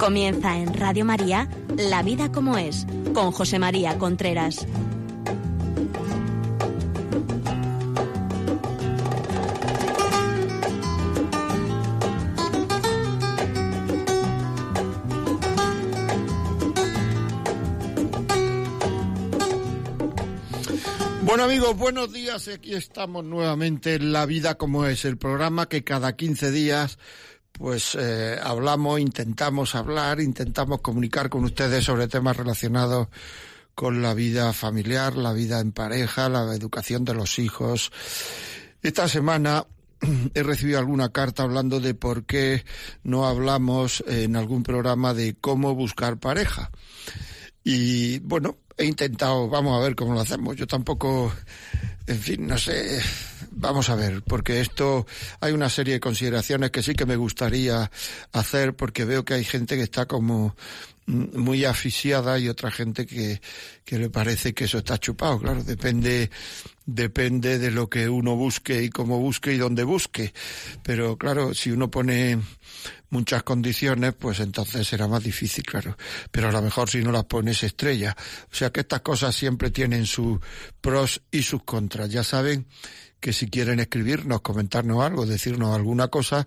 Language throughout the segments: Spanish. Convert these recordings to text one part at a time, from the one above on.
Comienza en Radio María La vida como es, con José María Contreras. Bueno amigos, buenos días. Aquí estamos nuevamente en La Vida como es, el programa que cada 15 días pues eh, hablamos, intentamos hablar, intentamos comunicar con ustedes sobre temas relacionados con la vida familiar, la vida en pareja, la educación de los hijos. Esta semana he recibido alguna carta hablando de por qué no hablamos en algún programa de cómo buscar pareja. Y bueno, he intentado, vamos a ver cómo lo hacemos. Yo tampoco, en fin, no sé, vamos a ver, porque esto hay una serie de consideraciones que sí que me gustaría hacer, porque veo que hay gente que está como muy asfixiada y otra gente que, que le parece que eso está chupado. Claro, depende, depende de lo que uno busque y cómo busque y dónde busque. Pero claro, si uno pone muchas condiciones, pues entonces será más difícil, claro. Pero a lo mejor si no las pones estrella. O sea que estas cosas siempre tienen sus pros y sus contras. Ya saben que si quieren escribirnos, comentarnos algo, decirnos alguna cosa,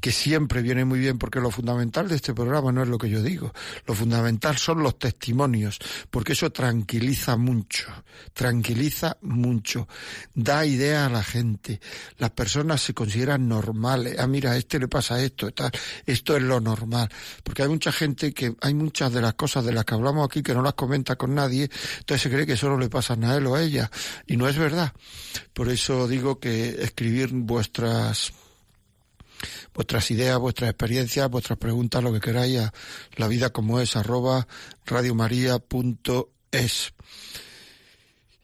que siempre viene muy bien, porque lo fundamental de este programa no es lo que yo digo, lo fundamental son los testimonios, porque eso tranquiliza mucho, tranquiliza mucho, da idea a la gente, las personas se consideran normales, ah mira, a este le pasa esto, tal, esto es lo normal, porque hay mucha gente que, hay muchas de las cosas de las que hablamos aquí que no las comenta con nadie, entonces se cree que solo le pasan a él o a ella, y no es verdad. Por eso digo que escribir vuestras vuestras ideas, vuestras experiencias, vuestras preguntas, lo que queráis, a la vida como es, arroba radiomaria.es.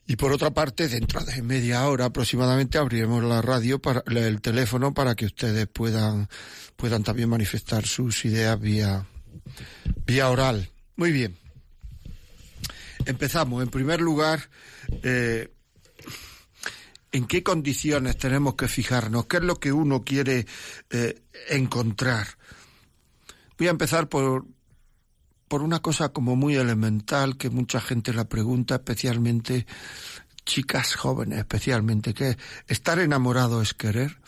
Y por otra parte, dentro de media hora aproximadamente abriremos la radio para el teléfono para que ustedes puedan puedan también manifestar sus ideas vía vía oral. Muy bien. Empezamos. En primer lugar, eh, en qué condiciones tenemos que fijarnos, qué es lo que uno quiere eh, encontrar. Voy a empezar por, por una cosa como muy elemental que mucha gente la pregunta, especialmente chicas jóvenes, especialmente, que estar enamorado es querer,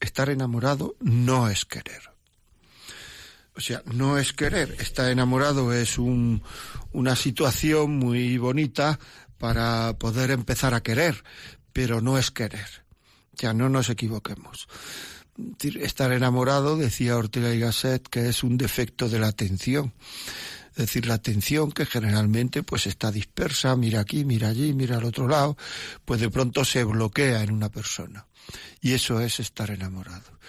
estar enamorado no es querer. O sea, no es querer, estar enamorado es un, una situación muy bonita para poder empezar a querer, pero no es querer. Ya no nos equivoquemos. Estar enamorado, decía Ortega y Gasset, que es un defecto de la atención. Es decir, la atención que generalmente pues está dispersa, mira aquí, mira allí, mira al otro lado, pues de pronto se bloquea en una persona. Y eso es estar enamorado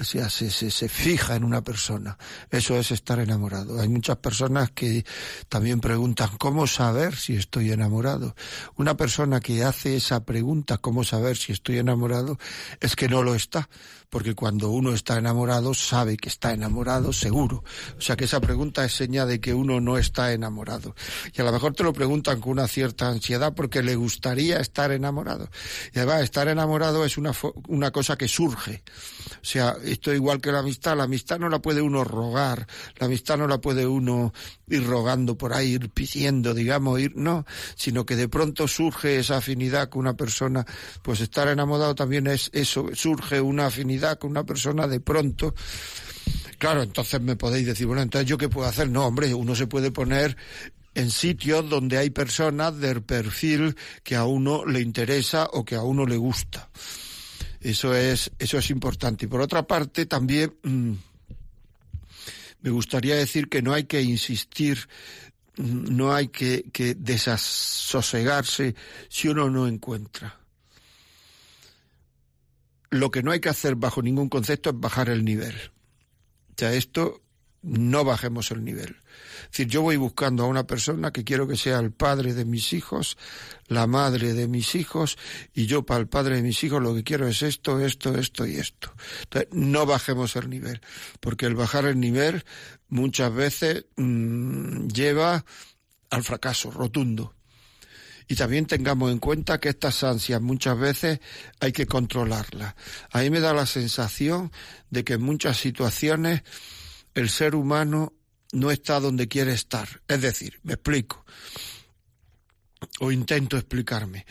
o sea, se, se, se, fija en una persona. Eso es estar enamorado. Hay muchas personas que también preguntan cómo saber si estoy enamorado. Una persona que hace esa pregunta, cómo saber si estoy enamorado, es que no lo está. Porque cuando uno está enamorado, sabe que está enamorado, seguro. O sea que esa pregunta es seña de que uno no está enamorado. Y a lo mejor te lo preguntan con una cierta ansiedad porque le gustaría estar enamorado. Y además, estar enamorado es una, una cosa que surge. O sea, esto es igual que la amistad. La amistad no la puede uno rogar, la amistad no la puede uno ir rogando por ahí, ir pidiendo, digamos, ir, no, sino que de pronto surge esa afinidad con una persona. Pues estar enamorado también es eso, surge una afinidad con una persona de pronto. Claro, entonces me podéis decir, bueno, entonces yo qué puedo hacer? No, hombre, uno se puede poner en sitios donde hay personas del perfil que a uno le interesa o que a uno le gusta. Eso es, eso es importante. Y por otra parte, también mmm, me gustaría decir que no hay que insistir, no hay que, que desasosegarse si uno no encuentra. Lo que no hay que hacer bajo ningún concepto es bajar el nivel. O sea, esto no bajemos el nivel. Decir, yo voy buscando a una persona que quiero que sea el padre de mis hijos, la madre de mis hijos, y yo para el padre de mis hijos lo que quiero es esto, esto, esto y esto. Entonces, no bajemos el nivel, porque el bajar el nivel muchas veces mmm, lleva al fracaso rotundo. Y también tengamos en cuenta que estas ansias muchas veces hay que controlarlas. A mí me da la sensación de que en muchas situaciones el ser humano no está donde quiere estar. Es decir, me explico, o intento explicarme.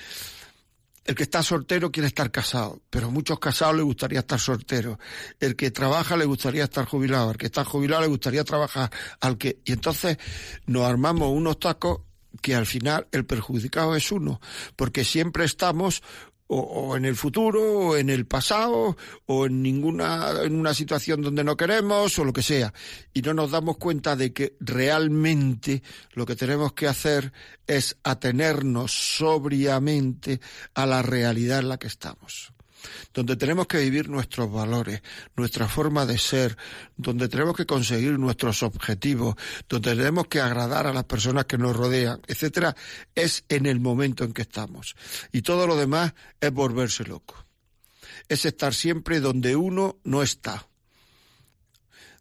El que está soltero quiere estar casado, pero a muchos casados le gustaría estar soltero. El que trabaja le gustaría estar jubilado, el que está jubilado le gustaría trabajar, al que y entonces nos armamos unos tacos que al final el perjudicado es uno, porque siempre estamos o, en el futuro, o en el pasado, o en ninguna, en una situación donde no queremos, o lo que sea. Y no nos damos cuenta de que realmente lo que tenemos que hacer es atenernos sobriamente a la realidad en la que estamos donde tenemos que vivir nuestros valores, nuestra forma de ser, donde tenemos que conseguir nuestros objetivos, donde tenemos que agradar a las personas que nos rodean, etcétera, es en el momento en que estamos. Y todo lo demás es volverse loco. Es estar siempre donde uno no está,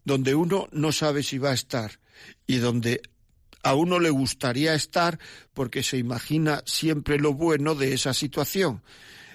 donde uno no sabe si va a estar y donde a uno le gustaría estar porque se imagina siempre lo bueno de esa situación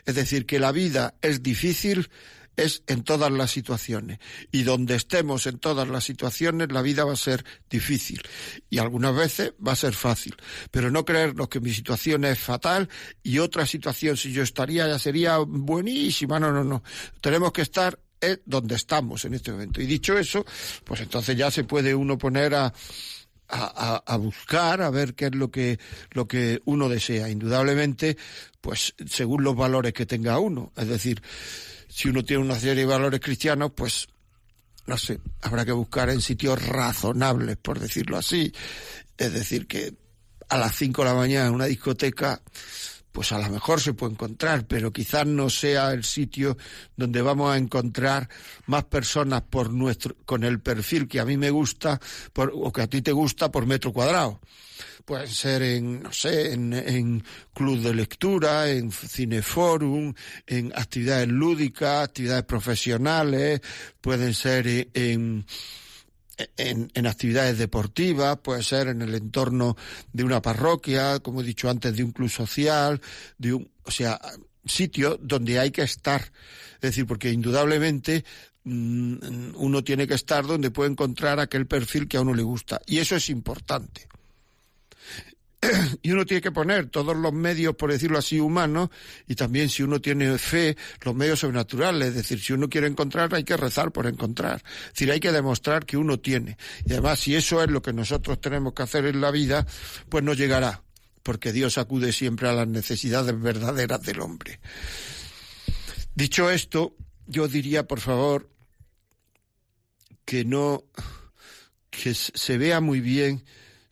es decir, que la vida es difícil, es en todas las situaciones. Y donde estemos en todas las situaciones, la vida va a ser difícil. Y algunas veces va a ser fácil. Pero no creernos que mi situación es fatal y otra situación, si yo estaría, ya sería buenísima. No, no, no. Tenemos que estar donde estamos en este momento. Y dicho eso, pues entonces ya se puede uno poner a, a, a, buscar, a ver qué es lo que, lo que uno desea. Indudablemente, pues según los valores que tenga uno. Es decir, si uno tiene una serie de valores cristianos, pues no sé, habrá que buscar en sitios razonables, por decirlo así. Es decir, que a las cinco de la mañana en una discoteca, pues a lo mejor se puede encontrar, pero quizás no sea el sitio donde vamos a encontrar más personas por nuestro, con el perfil que a mí me gusta por, o que a ti te gusta por metro cuadrado. Pueden ser en, no sé, en, en club de lectura, en cineforum, en actividades lúdicas, actividades profesionales, pueden ser en en, en, actividades deportivas, puede ser en el entorno de una parroquia, como he dicho antes, de un club social, de un, o sea, sitio donde hay que estar. Es decir, porque indudablemente mm, uno tiene que estar donde puede encontrar aquel perfil que a uno le gusta. Y eso es importante. y uno tiene que poner todos los medios, por decirlo así, humanos, y también si uno tiene fe, los medios sobrenaturales. Es decir, si uno quiere encontrar, hay que rezar por encontrar. Es decir, hay que demostrar que uno tiene. Y además, si eso es lo que nosotros tenemos que hacer en la vida, pues no llegará, porque Dios acude siempre a las necesidades verdaderas del hombre. Dicho esto, yo diría, por favor, que no, que se vea muy bien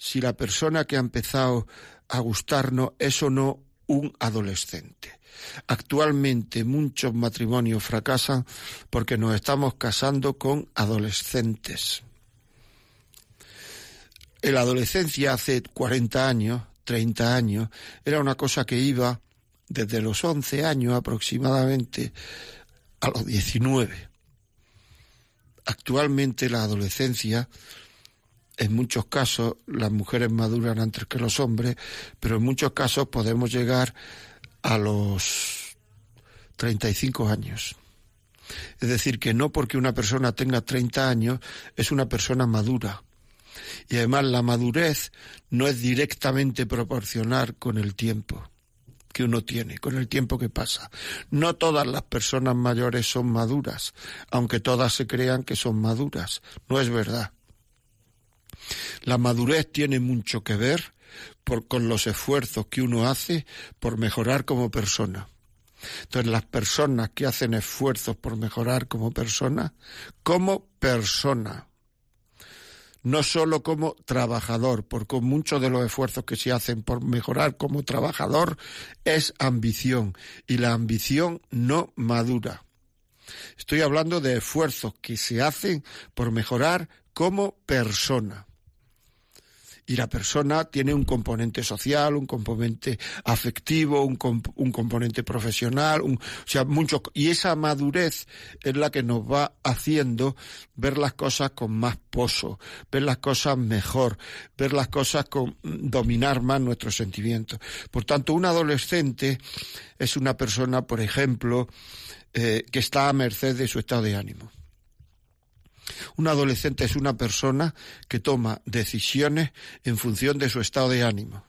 si la persona que ha empezado a gustarnos es o no un adolescente. Actualmente muchos matrimonios fracasan porque nos estamos casando con adolescentes. En la adolescencia hace 40 años, 30 años, era una cosa que iba desde los 11 años aproximadamente a los 19. Actualmente la adolescencia en muchos casos las mujeres maduran antes que los hombres, pero en muchos casos podemos llegar a los 35 años. Es decir, que no porque una persona tenga 30 años es una persona madura. Y además la madurez no es directamente proporcional con el tiempo que uno tiene, con el tiempo que pasa. No todas las personas mayores son maduras, aunque todas se crean que son maduras. No es verdad. La madurez tiene mucho que ver con los esfuerzos que uno hace por mejorar como persona. Entonces, las personas que hacen esfuerzos por mejorar como persona, como persona, no solo como trabajador, porque muchos de los esfuerzos que se hacen por mejorar como trabajador es ambición, y la ambición no madura. Estoy hablando de esfuerzos que se hacen por mejorar como persona y la persona tiene un componente social, un componente afectivo, un, un componente profesional, un, o sea, mucho, y esa madurez es la que nos va haciendo ver las cosas con más pozo, ver las cosas mejor, ver las cosas con dominar más nuestros sentimientos. Por tanto, un adolescente es una persona, por ejemplo, eh, que está a merced de su estado de ánimo Un adolescente es una persona que toma decisiones en función de su estado de ánimo,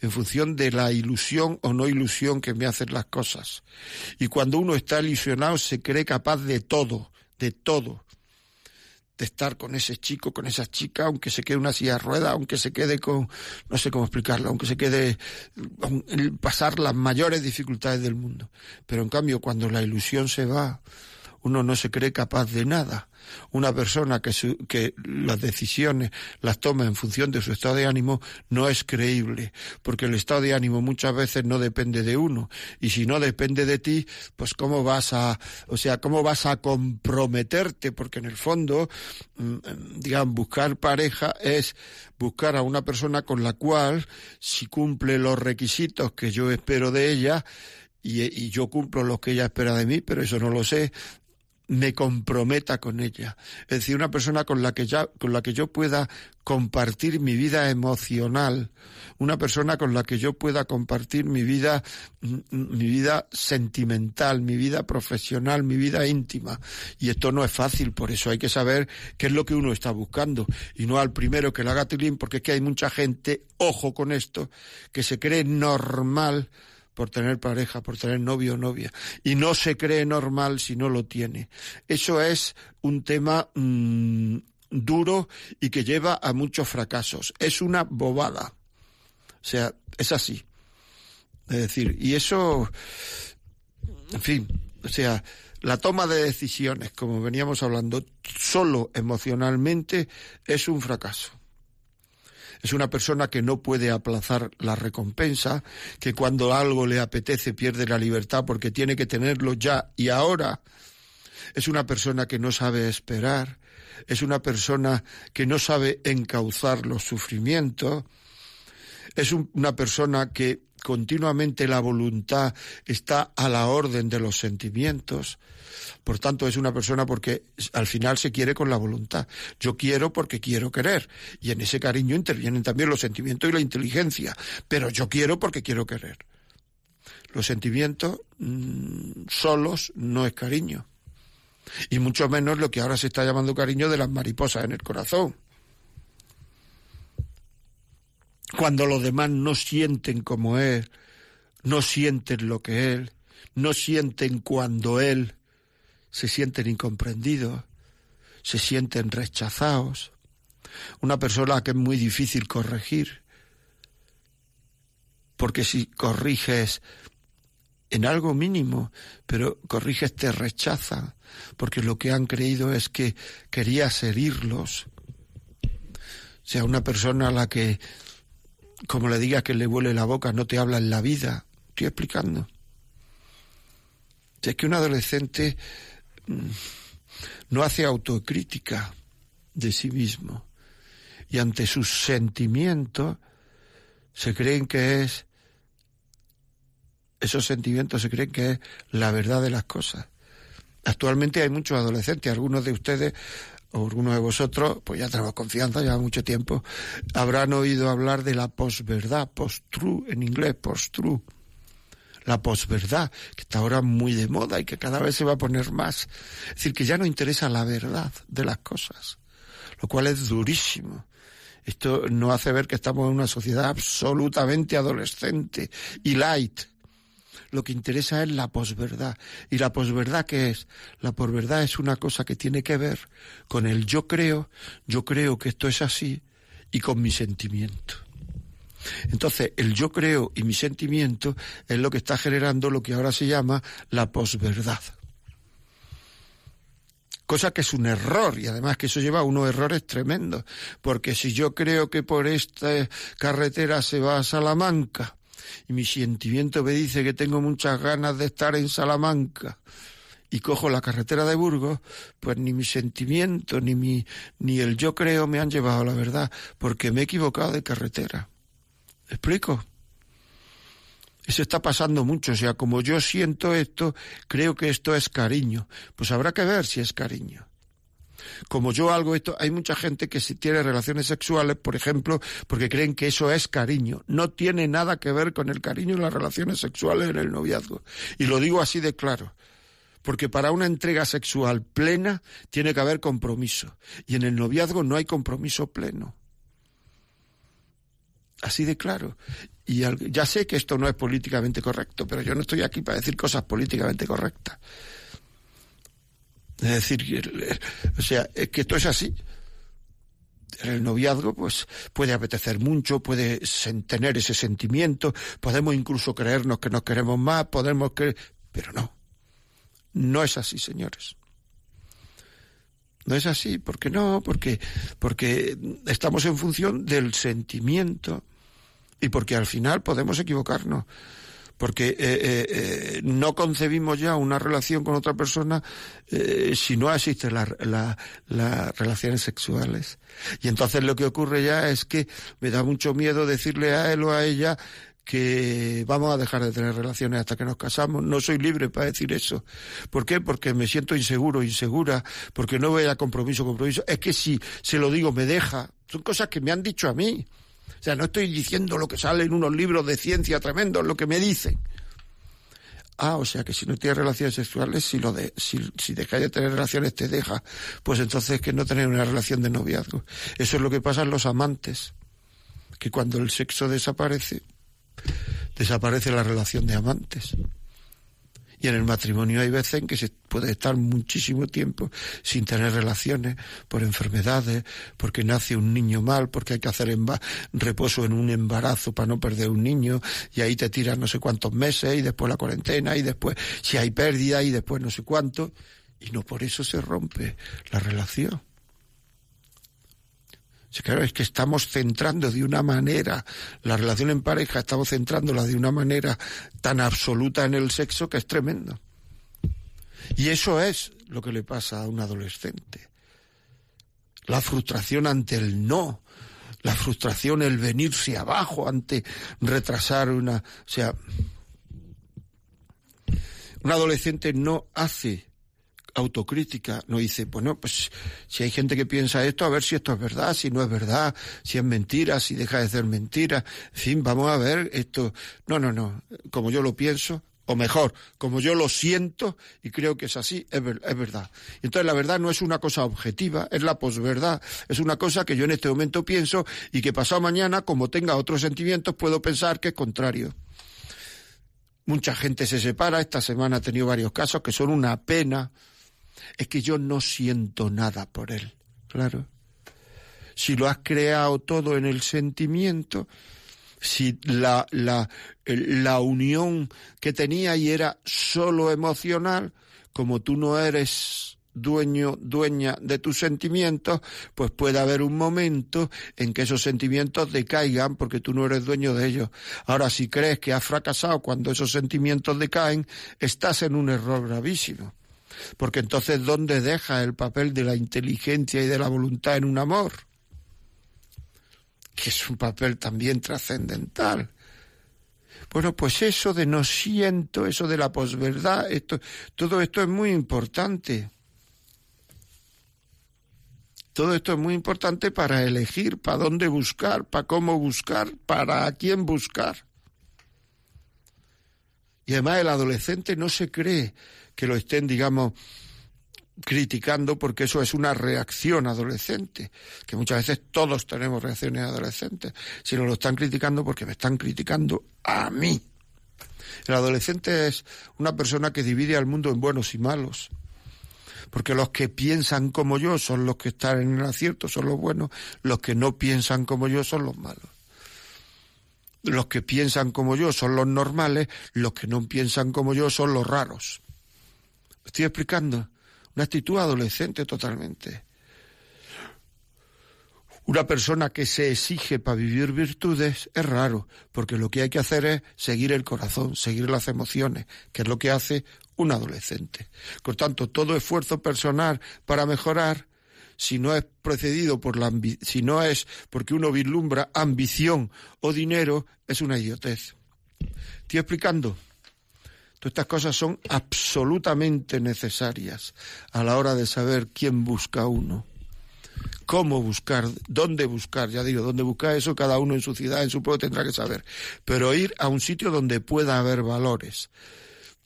en función de la ilusión o no ilusión que me hacen las cosas. Y cuando uno está ilusionado se cree capaz de todo, de todo de estar con ese chico, con esa chica, aunque se quede una silla de ruedas, aunque se quede con, no sé cómo explicarlo, aunque se quede pasar las mayores dificultades del mundo. Pero en cambio, cuando la ilusión se va, uno no se cree capaz de nada. Una persona que, que las decisiones las toma en función de su estado de ánimo no es creíble, porque el estado de ánimo muchas veces no depende de uno. Y si no depende de ti, pues cómo vas a, o sea, cómo vas a comprometerte, porque en el fondo, mm, digamos, buscar pareja es buscar a una persona con la cual, si cumple los requisitos que yo espero de ella, y, y, yo cumplo lo que ella espera de mí, pero eso no lo sé, me comprometa con ella. Es decir, una persona con la que ya, con la que yo pueda compartir mi vida emocional, una persona con la que yo pueda compartir mi vida, mi vida sentimental, mi vida profesional, mi vida íntima. Y esto no es fácil, por eso hay que saber qué es lo que uno está buscando. Y no al primero que la haga tilín, porque es que hay mucha gente, ojo con esto, que se cree normal por tener pareja, por tener novio o novia, y no se cree normal si no lo tiene. Eso es un tema mm, duro y que lleva a muchos fracasos. Es una bobada. O sea, es así. Es decir, y eso, en fin, o sea, la toma de decisiones, como veníamos hablando, solo emocionalmente es un fracaso es una persona que no puede aplazar la recompensa, que cuando algo le apetece pierde la libertad porque tiene que tenerlo ya y ahora. Es una persona que no sabe esperar, es una persona que no sabe encauzar los sufrimientos, es una persona que continuamente la voluntad está a la orden de los sentimientos. Por tanto, es una persona porque al final se quiere con la voluntad. Yo quiero porque quiero querer. Y en ese cariño intervienen también los sentimientos y la inteligencia. Pero yo quiero porque quiero querer. Los sentimientos mm, solos no es cariño. Y mucho menos lo que ahora se está llamando cariño de las mariposas en el corazón. Cuando los demás no sienten como Él, no sienten lo que Él, no sienten cuando Él, se sienten incomprendidos, se sienten rechazados. Una persona que es muy difícil corregir, porque si corriges en algo mínimo, pero corriges te rechazan, porque lo que han creído es que querías herirlos. O sea, una persona a la que como le digas que le huele la boca, no te habla en la vida. Estoy explicando. Es que un adolescente mm, no hace autocrítica de sí mismo y ante sus sentimientos se creen que es esos sentimientos se creen que es la verdad de las cosas. Actualmente hay muchos adolescentes, algunos de ustedes o algunos de vosotros, pues ya tenemos confianza, ya mucho tiempo, habrán oído hablar de la posverdad, post-true en inglés, post-true. La posverdad, que está ahora muy de moda y que cada vez se va a poner más. Es decir, que ya no interesa la verdad de las cosas, lo cual es durísimo. Esto no hace ver que estamos en una sociedad absolutamente adolescente y light lo que interesa es la posverdad. ¿Y la posverdad qué es? La posverdad es una cosa que tiene que ver con el yo creo, yo creo que esto es así, y con mi sentimiento. Entonces, el yo creo y mi sentimiento es lo que está generando lo que ahora se llama la posverdad. Cosa que es un error y además que eso lleva a unos errores tremendos, porque si yo creo que por esta carretera se va a Salamanca y mi sentimiento me dice que tengo muchas ganas de estar en Salamanca y cojo la carretera de Burgos, pues ni mi sentimiento ni mi ni el yo creo me han llevado a la verdad, porque me he equivocado de carretera. ¿Explico? Eso está pasando mucho, o sea, como yo siento esto, creo que esto es cariño. Pues habrá que ver si es cariño como yo algo esto, hay mucha gente que si tiene relaciones sexuales, por ejemplo, porque creen que eso es cariño. No tiene nada que ver con el cariño en las relaciones sexuales en el noviazgo. Y lo digo así de claro Porque para una entrega sexual plena tiene que haber compromiso. Y en el noviazgo no hay compromiso pleno. Así de claro. Y ya sé que esto no es políticamente correcto, pero yo no estoy aquí para decir cosas políticamente correctas. Es decir, o sea, es que esto es así. El noviazgo, pues puede apetecer mucho, puede tener ese sentimiento, podemos incluso creernos que nos queremos más, podemos creer, pero no. No es así, señores. No es así, ¿por qué no? Porque, porque estamos en función del sentimiento y porque al final podemos equivocarnos porque eh, eh, eh, no concebimos ya una relación con otra persona si no existen las relaciones sexuales. Y entonces lo que ocurre ya es que me da mucho miedo decirle a él o a ella que vamos a dejar de tener relaciones hasta que nos casamos. No soy libre para decir eso. ¿Por qué? Porque me siento inseguro, insegura, porque no veo a compromiso, compromiso. Es que si se lo digo, me deja. Son cosas que me han dicho a mí. O sea, no estoy diciendo lo que sale en unos libros de ciencia tremendos, lo que me dicen. Ah, o sea que si no tienes relaciones sexuales, si, lo de, si, si dejas de tener relaciones te deja, pues entonces que no tener una relación de noviazgo. Eso es lo que pasa en los amantes, que cuando el sexo desaparece, desaparece la relación de amantes. En el matrimonio hay veces en que se puede estar muchísimo tiempo sin tener relaciones por enfermedades, porque nace un niño mal, porque hay que hacer reposo en un embarazo para no perder un niño, y ahí te tiras no sé cuántos meses, y después la cuarentena, y después si hay pérdida, y después no sé cuánto, y no por eso se rompe la relación. Claro, es que estamos centrando de una manera la relación en pareja, estamos centrándola de una manera tan absoluta en el sexo que es tremendo. Y eso es lo que le pasa a un adolescente. La frustración ante el no, la frustración, el venirse abajo ante retrasar una... O sea, un adolescente no hace autocrítica, no dice, bueno, pues si hay gente que piensa esto, a ver si esto es verdad, si no es verdad, si es mentira, si deja de ser mentira, en fin, vamos a ver esto. No, no, no, como yo lo pienso, o mejor, como yo lo siento y creo que es así, es, es, verdad. Entonces la verdad no es una cosa objetiva, es la posverdad, es una cosa que yo en este momento pienso y que pasado mañana, como tenga otros sentimientos, puedo pensar que es contrario. Mucha gente se separa, esta semana he tenido varios casos que son una pena, es que yo no siento nada por él, claro. Si lo has creado todo en el sentimiento, si la, la, la unión que tenía y era solo emocional, como tú no eres dueño, dueña de tus sentimientos, pues puede haber un momento en que esos sentimientos decaigan porque tú no eres dueño de ellos. Ahora, si crees que has fracasado cuando esos sentimientos decaen, estás en un error gravísimo. Porque entonces, ¿dónde deja el papel de la inteligencia y de la voluntad en un amor? Que es un papel también trascendental. Bueno, pues eso de no siento, eso de la posverdad, esto, todo esto es muy importante. Todo esto es muy importante para elegir, para dónde buscar, para cómo buscar, para a quién buscar. Y además el adolescente no se cree que lo estén, digamos, criticando porque eso es una reacción adolescente, que muchas veces todos tenemos reacciones adolescentes, sino lo están criticando porque me están criticando a mí. El adolescente es una persona que divide al mundo en buenos y malos, porque los que piensan como yo son los que están en el acierto, son los buenos, los que no piensan como yo son los malos. Los que piensan como yo son los normales, los que no piensan como yo son los raros estoy explicando? Una actitud adolescente totalmente. Una persona que se exige para vivir virtudes es raro, porque lo que hay que hacer es seguir el corazón, seguir las emociones, que es lo que hace un adolescente. Por tanto, todo esfuerzo personal para mejorar, si no es precedido por la si no es porque uno vislumbra ambición o dinero, es una idiotez. ¿Estoy explicando? Todas estas cosas son absolutamente necesarias a la hora de saber quién busca uno, cómo buscar, dónde buscar, ya digo, dónde buscar eso cada uno en su ciudad, en su pueblo tendrá que saber, pero ir a un sitio donde pueda haber valores.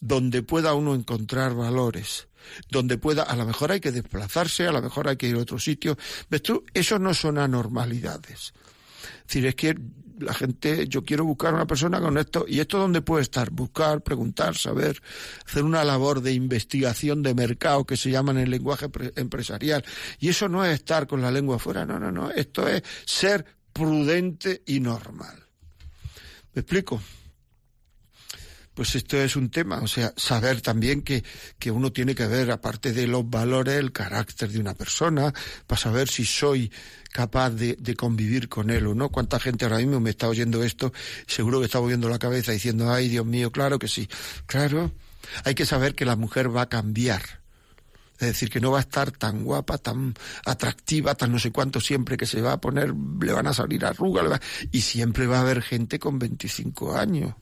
donde pueda uno encontrar valores, donde pueda, a lo mejor hay que desplazarse, a lo mejor hay que ir a otro sitio. ¿Ves tú? Eso no son anormalidades. Es decir, es que la gente, yo quiero buscar una persona con esto, y esto dónde puede estar, buscar, preguntar, saber, hacer una labor de investigación de mercado que se llama en el lenguaje empresarial. Y eso no es estar con la lengua afuera, no, no, no, esto es ser prudente y normal. ¿Me explico? Pues esto es un tema, o sea, saber también que, que uno tiene que ver, aparte de los valores, el carácter de una persona, para saber si soy capaz de, de, convivir con él o no. ¿Cuánta gente ahora mismo me está oyendo esto? Seguro que está moviendo la cabeza diciendo, ay, Dios mío, claro que sí. Claro, hay que saber que la mujer va a cambiar. Es decir, que no va a estar tan guapa, tan atractiva, tan no sé cuánto siempre que se va a poner, le van a salir arrugas, y siempre va a haber gente con 25 años.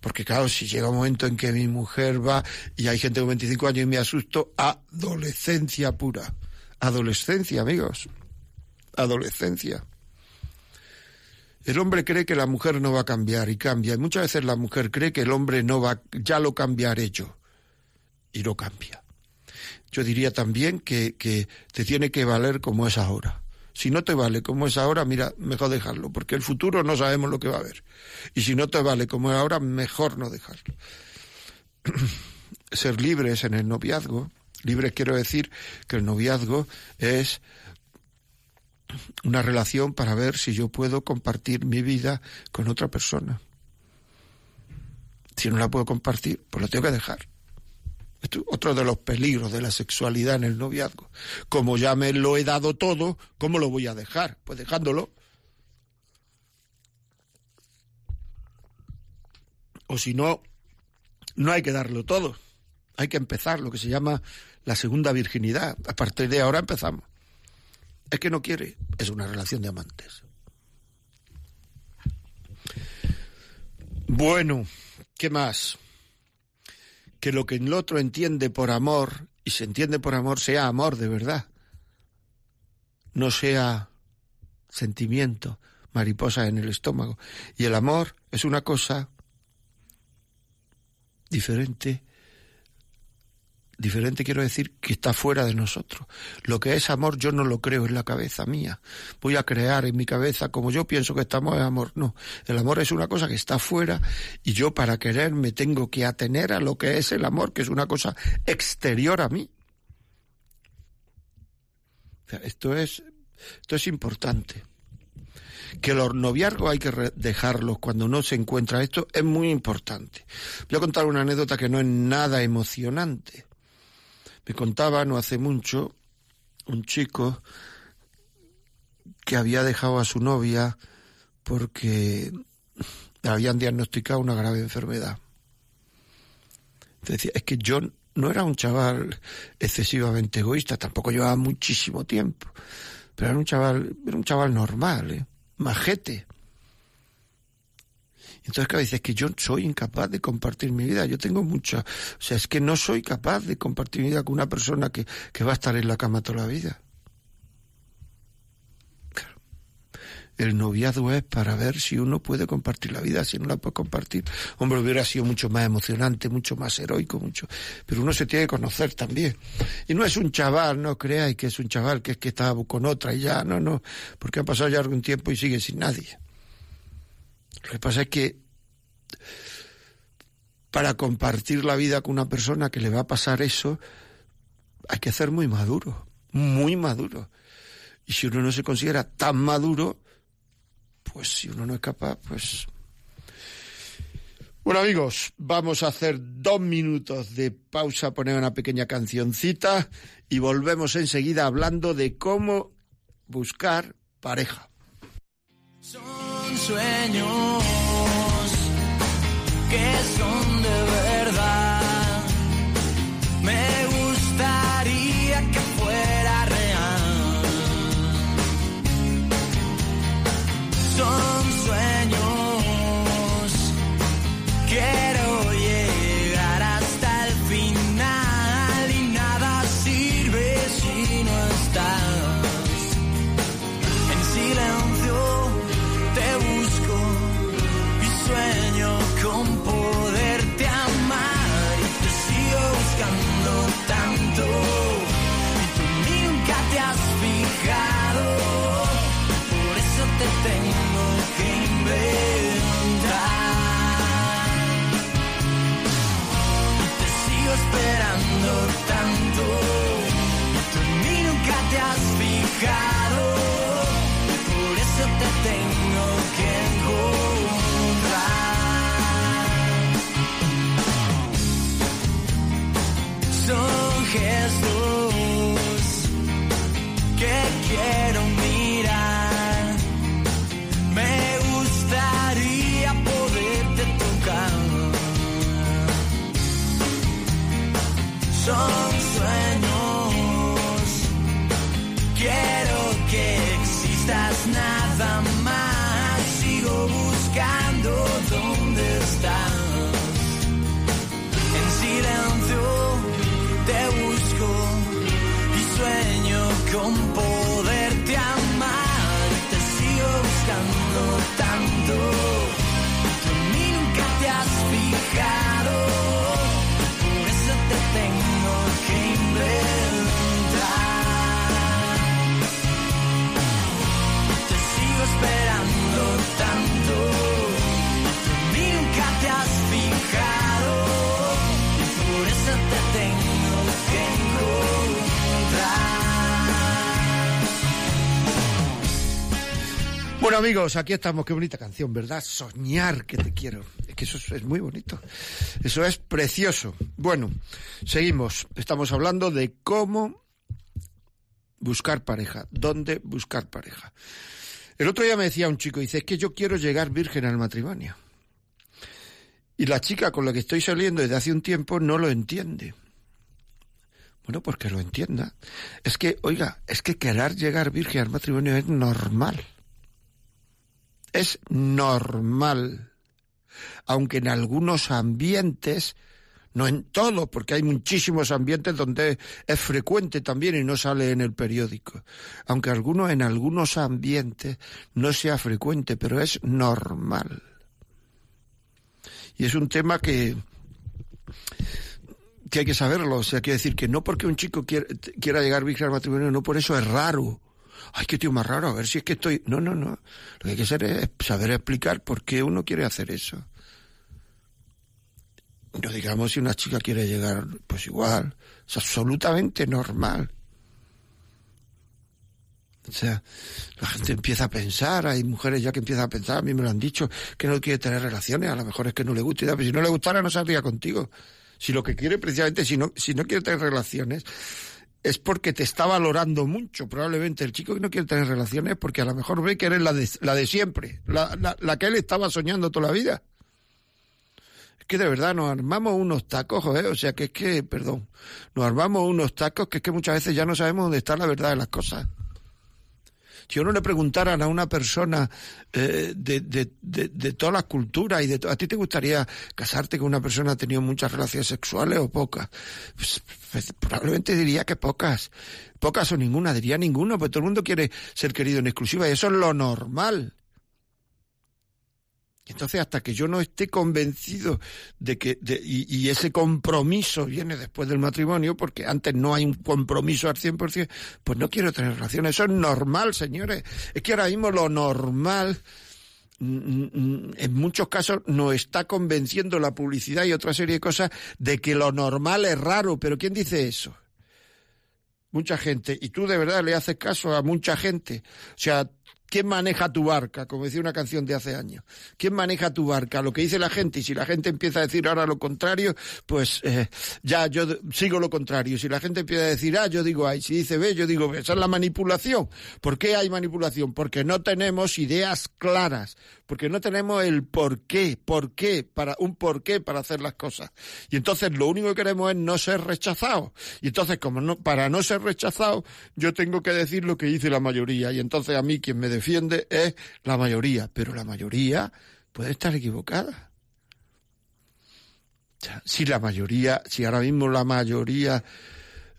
Porque claro, si llega un momento en que mi mujer va y hay gente con 25 años y me asusto, adolescencia pura. Adolescencia, amigos. Adolescencia. El hombre cree que la mujer no va a cambiar y cambia. Y muchas veces la mujer cree que el hombre no va, ya lo cambiaré yo. Y no cambia. Yo diría también que, que te tiene que valer como es ahora. Si no te vale como es ahora, mira, mejor dejarlo, porque el futuro no sabemos lo que va a haber. Y si no te vale como es ahora, mejor no dejarlo. Ser libres en el noviazgo, libres quiero decir que el noviazgo es una relación para ver si yo puedo compartir mi vida con otra persona. Si no la puedo compartir, pues lo tengo que dejar otro de los peligros de la sexualidad en el noviazgo. Como ya me lo he dado todo, ¿cómo lo voy a dejar? Pues dejándolo. O si no, no hay que darlo todo. Hay que empezar, lo que se llama la segunda virginidad. A partir de ahora empezamos. Es que no quiere, es una relación de amantes. Bueno, ¿qué más? Que lo que el otro entiende por amor, y se entiende por amor, sea amor de verdad, no sea sentimiento, mariposa en el estómago. Y el amor es una cosa diferente Diferente quiero decir que está fuera de nosotros. Lo que es amor yo no lo creo en la cabeza mía. Voy a crear en mi cabeza como yo pienso que estamos en amor. No, el amor es una cosa que está fuera y yo para querer me tengo que atener a lo que es el amor, que es una cosa exterior a mí. esto es, esto es importante que los noviazgos hay que dejarlos cuando no se encuentra esto es muy importante. Voy a contar una anécdota que no es nada emocionante. Me contaba no hace mucho un chico que había dejado a su novia porque le habían diagnosticado una grave enfermedad. Decía, es que yo no era un chaval excesivamente egoísta, tampoco llevaba muchísimo tiempo, pero era un chaval, era un chaval normal, ¿eh? majete. Entonces, claro, dices que yo soy incapaz de compartir mi vida. Yo tengo mucha. O sea, es que no soy capaz de compartir mi vida con una persona que, que va a estar en la cama toda la vida. Claro. El noviazgo es para ver si uno puede compartir la vida, si no la puede compartir. Hombre, hubiera sido mucho más emocionante, mucho más heroico, mucho. Pero uno se tiene que conocer también. Y no es un chaval, no creáis que es un chaval que es que está con otra y ya, no, no. Porque ha pasado ya algún tiempo y sigue sin nadie. Lo que pasa es que para compartir la vida con una persona que le va a pasar eso, hay que ser muy maduro, muy maduro. Y si uno no se considera tan maduro, pues si uno no es capaz, pues... Bueno amigos, vamos a hacer dos minutos de pausa, poner una pequeña cancioncita y volvemos enseguida hablando de cómo buscar pareja sueños que son amigos, aquí estamos, qué bonita canción, ¿verdad? Soñar que te quiero. Es que eso es, muy bonito. Eso es precioso. Bueno, seguimos. Estamos hablando de cómo buscar pareja, dónde buscar pareja. El otro día me decía un chico, dice, es que yo quiero llegar virgen al matrimonio. Y la chica con la que estoy saliendo desde hace un tiempo no lo entiende. Bueno, pues que lo entienda. Es que, oiga, es que querer llegar virgen al matrimonio es normal. Es normal. Aunque en algunos ambientes, no en todo, porque hay muchísimos ambientes donde es frecuente también y no sale en el periódico. Aunque algunos, en algunos ambientes no sea frecuente, pero es normal. Y es un tema que, que hay que saberlo. O sea, quiere decir que no porque un chico quiera, quiera llegar virgen al matrimonio, no por eso es raro. Ay, qué tío más raro, a ver si es que estoy... No, no, no. Lo que hay que hacer es saber explicar por qué uno quiere hacer eso. No digamos si una chica quiere llegar, pues igual. Es absolutamente normal. O sea, la gente empieza a pensar, hay mujeres ya que empiezan a pensar, a mí me lo han dicho, que no quiere tener relaciones, a lo mejor es que no le gusta, pero si no le gustara no saldría contigo. Si lo que quiere precisamente, si no, si no quiere tener relaciones, es porque te está valorando mucho. Probablemente el chico que no quiere tener relaciones porque a lo mejor ve que eres la de, la de siempre, la, la, la que él estaba soñando toda la vida. Es que de verdad nos armamos unos tacos, ¿eh? o sea que es que, perdón, nos armamos unos tacos que es que muchas veces ya no sabemos dónde está la verdad de las cosas. Si uno le preguntaran a una persona eh, de, de, de, de, todas las culturas y de ¿a ti te gustaría casarte con una persona que ha tenido muchas relaciones sexuales o pocas? Pues, pues, probablemente diría que pocas. Pocas o ninguna, diría ninguna, porque todo el mundo quiere ser querido en exclusiva y eso es lo normal. Entonces, hasta que yo no esté convencido de que, y, ese compromiso viene después del matrimonio, porque antes no hay un compromiso al 100%, pues no quiero tener relaciones. Eso es normal, señores. Es que ahora mismo lo normal, en muchos casos, nos está convenciendo la publicidad y otra serie de cosas de que lo normal es raro. Pero ¿quién dice eso? Mucha gente. Y tú de verdad le haces caso a mucha gente. O sea, ¿Quién maneja tu barca? Como decía una canción de hace años. ¿Quién maneja tu barca? Lo que dice la gente. Y si la gente empieza a decir ahora lo contrario, pues eh, ya yo sigo lo contrario. Si la gente empieza a decir A, yo digo A. Si dice B, yo digo B. Esa es la manipulación. ¿Por qué hay manipulación? Porque no tenemos ideas claras. Porque no tenemos el por qué. ¿Por qué? Para, un por qué para hacer las cosas. Y entonces lo único que queremos es no ser rechazados. Y entonces, como no, para no ser rechazado, yo tengo que decir lo que dice la mayoría. Y entonces a mí quien me defiende es la mayoría, pero la mayoría puede estar equivocada. Si la mayoría, si ahora mismo la mayoría,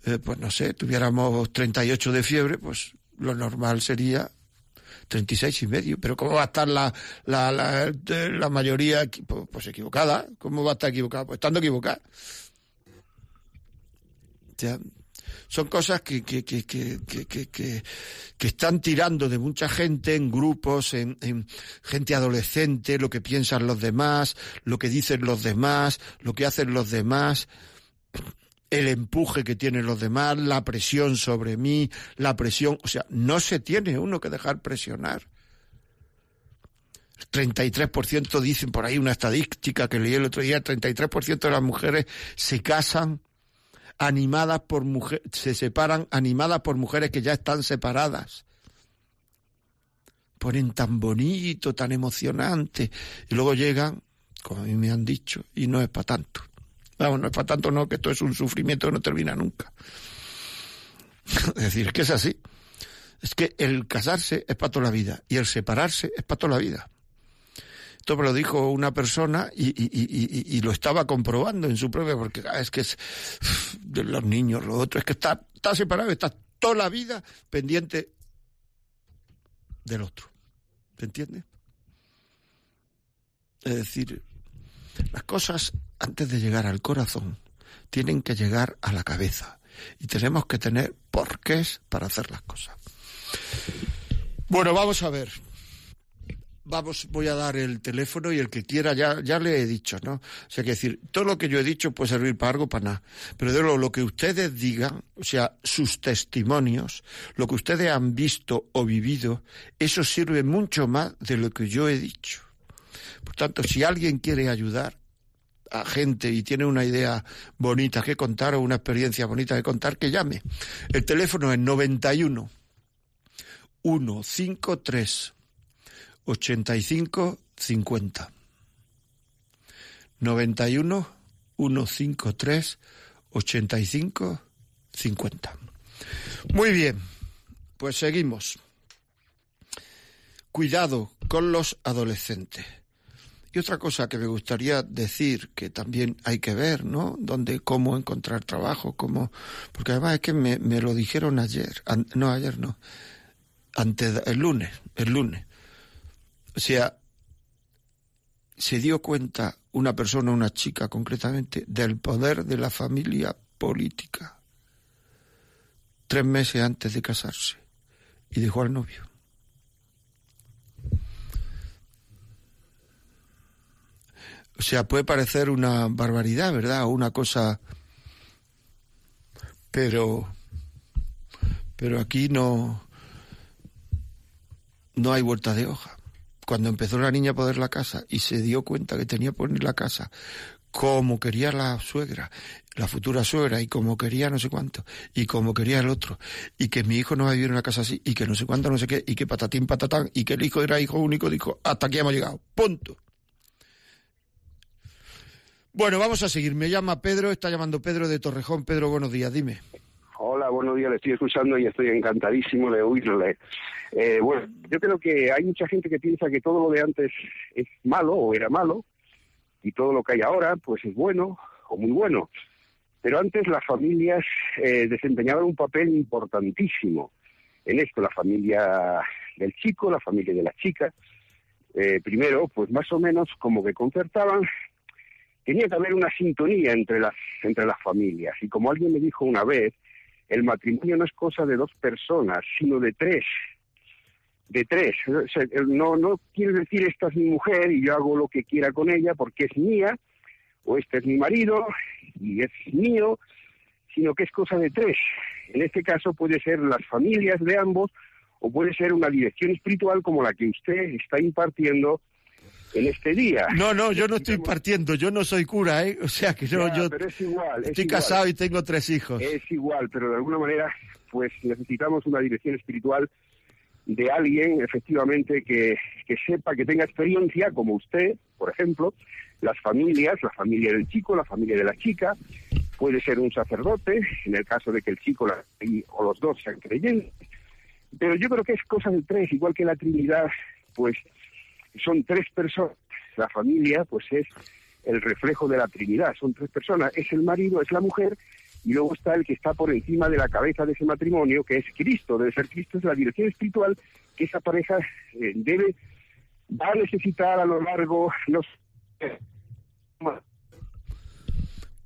eh, pues no sé, tuviéramos 38 de fiebre, pues lo normal sería 36 y medio. Pero ¿cómo va a estar la, la, la, la mayoría pues, pues, equivocada? ¿Cómo va a estar equivocada? Pues estando equivocada. O sea, son cosas que, que, que, que, están tirando de mucha gente en grupos, en, en gente adolescente, lo que piensan los demás, lo que dicen los demás, lo que hacen los demás el empuje que tienen los demás, la presión sobre mí, la presión, o sea, no se tiene uno que dejar presionar. 33% dicen por ahí una estadística que leí el otro día, 33% de las mujeres se casan animadas por mujeres, se separan animadas por mujeres que ya están separadas. Ponen tan bonito, tan emocionante, y luego llegan, como a mí me han dicho, y no es para tanto. Vamos, no es para tanto, no, que esto es un sufrimiento que no termina nunca. es decir, es que es así. Es que el casarse es para toda la vida y el separarse es para toda la vida. Me lo dijo una persona y, y, lo estaba comprobando en su propia, porque ah, es que es de los niños, lo otro, es que está, está separado, está toda la vida pendiente del otro. ¿Se entiende? Es decir, las cosas antes de llegar al corazón tienen que llegar a la cabeza y tenemos que tener porqués para hacer las cosas. Bueno, vamos a ver. Vamos, voy a dar el teléfono y el que quiera, ya, ya le he dicho, ¿no? O sea, que decir, todo lo que yo he dicho puede servir para algo, para nada. Pero de lo, lo que ustedes digan, o sea, sus testimonios, lo que ustedes han visto o vivido, eso sirve mucho más de lo que yo he dicho. Por tanto, si alguien quiere ayudar a gente y tiene una idea bonita que contar o una experiencia bonita que contar, que llame. El teléfono es 91 153 85 50. 91 153 85 50. Muy bien, pues seguimos. Cuidado con los adolescentes. Y otra cosa que me gustaría decir, que también hay que ver, ¿no? Donde, cómo encontrar trabajo, cómo... Porque además es que me, me lo dijeron ayer, an, no, ayer no, antes, el lunes, el lunes. O sea, se dio cuenta una persona, una chica concretamente, del poder de la familia política tres meses antes de casarse y dejó al novio. O sea, puede parecer una barbaridad, ¿verdad? O una cosa... Pero... Pero aquí no... No hay vuelta de hoja. Cuando empezó la niña a poner la casa y se dio cuenta que tenía que poner la casa como quería la suegra, la futura suegra, y como quería no sé cuánto, y como quería el otro, y que mi hijo no va a vivir en una casa así, y que no sé cuánto, no sé qué, y que patatín, patatán, y que el hijo era hijo único, dijo, hasta aquí hemos llegado, punto. Bueno, vamos a seguir. Me llama Pedro, está llamando Pedro de Torrejón. Pedro, buenos días, dime. Buenos días, le estoy escuchando y estoy encantadísimo de oírle. Eh, bueno, yo creo que hay mucha gente que piensa que todo lo de antes es malo o era malo y todo lo que hay ahora pues es bueno o muy bueno. Pero antes las familias eh, desempeñaban un papel importantísimo en esto, la familia del chico, la familia de la chica. Eh, primero, pues más o menos como que concertaban tenía que haber una sintonía entre las, entre las familias. Y como alguien me dijo una vez, el matrimonio no es cosa de dos personas, sino de tres. De tres. no, no quiere decir esta es mi mujer y yo hago lo que quiera con ella porque es mía, o este es mi marido y es mío, sino que es cosa de tres. En este caso puede ser las familias de ambos o puede ser una dirección espiritual como la que usted está impartiendo en este día. No, no, yo no estoy partiendo, yo no soy cura, ¿eh? O sea que no, yo pero es igual, estoy es casado igual. y tengo tres hijos. Es igual, pero de alguna manera, pues necesitamos una dirección espiritual de alguien, efectivamente, que, que sepa, que tenga experiencia, como usted, por ejemplo, las familias, la familia del chico, la familia de la chica, puede ser un sacerdote, en el caso de que el chico la, y, o los dos sean creyentes, pero yo creo que es cosa de tres, igual que la Trinidad, pues son tres personas. La familia, pues es el reflejo de la Trinidad. Son tres personas. Es el marido, es la mujer, y luego está el que está por encima de la cabeza de ese matrimonio, que es Cristo. Debe ser Cristo, es la dirección espiritual que esa pareja eh, debe, va a necesitar a lo largo los.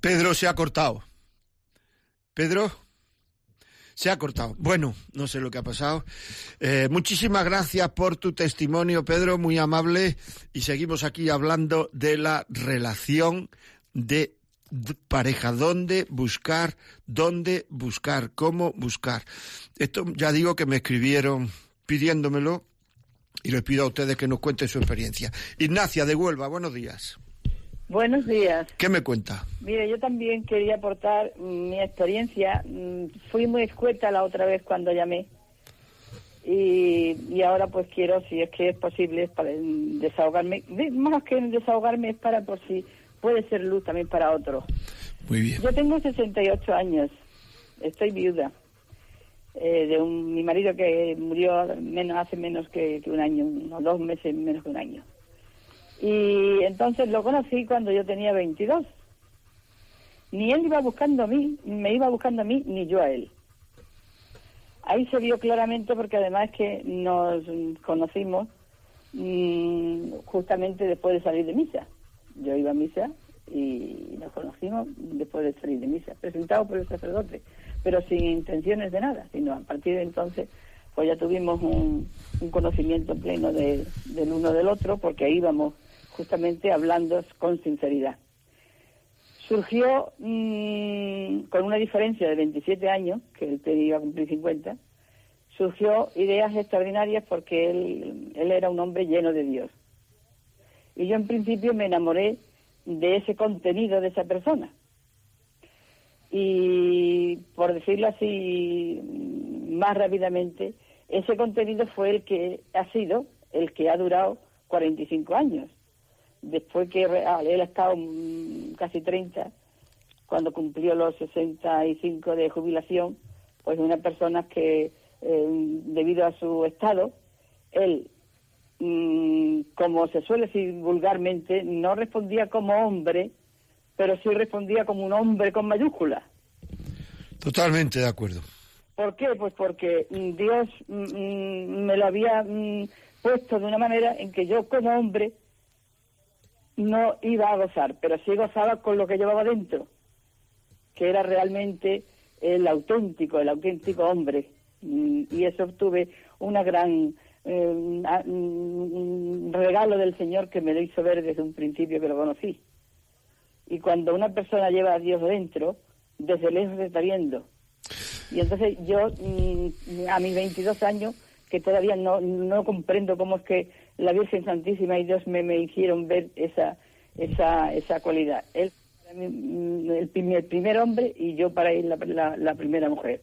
Pedro se ha cortado. Pedro. Se ha cortado. Bueno, no sé lo que ha pasado. Eh, muchísimas gracias por tu testimonio, Pedro, muy amable. Y seguimos aquí hablando de la relación de pareja, dónde buscar, dónde buscar, cómo buscar. Esto ya digo que me escribieron pidiéndomelo y les pido a ustedes que nos cuenten su experiencia. Ignacia de Huelva, buenos días. Buenos días. ¿Qué me cuenta? Mire, yo también quería aportar mi experiencia. Mm, Fui muy escueta la otra vez cuando llamé. Y, y ahora pues quiero, si es que es posible, para desahogarme. De- Más que desahogarme es para por si puede ser luz también para otros. Muy bien. Yo tengo 68 años. Estoy viuda. eh, de un, mi marido que murió menos, hace menos que, que un año, unos dos meses menos que un año. Y entonces lo conocí cuando yo tenía 22. Ni él iba buscando a mí, me iba buscando a mí, ni yo a él. Ahí se vio claramente porque además que nos conocimos mm, justamente después de salir de misa. Yo iba a misa y nos conocimos después de salir de misa, presentado por el sacerdote, pero sin intenciones de nada, sino a partir de entonces pues ya tuvimos un, un conocimiento pleno de- del uno del otro porque íbamos justamente hablando con sinceridad. Surgió mm, con una diferencia de 27 años, que él te iba cumplir 50, surgió ideas extraordinarias porque él, él era un hombre lleno de Dios. Y yo en principio me enamoré de ese contenido de esa persona. Y por decirlo así mm, más rápidamente, ese contenido fue el que ha sido, el que ha durado 45 años. Después que ah, él ha estado mm, casi 30, cuando cumplió los 65 de jubilación, pues una persona que eh, debido a su estado, él, mm, como se suele decir vulgarmente, no respondía como hombre, pero sí respondía como un hombre con mayúsculas. Totalmente de acuerdo. ¿Por qué? Pues porque mm, Dios mm, mm, me lo había mm, puesto de una manera en que yo como hombre no iba a gozar, pero sí gozaba con lo que llevaba dentro, que era realmente el auténtico, el auténtico hombre. Mm, Y eso obtuve una gran eh, mm, regalo del Señor que me lo hizo ver desde un principio que lo conocí. Y cuando una persona lleva a Dios dentro, desde lejos se está viendo. Y entonces yo, mm, a mis 22 años, que todavía no, no comprendo cómo es que la Virgen Santísima y Dios me, me hicieron ver esa, esa, esa cualidad. Él para mí, mm, el, prim- el primer hombre y yo para él la, la- la primera mujer.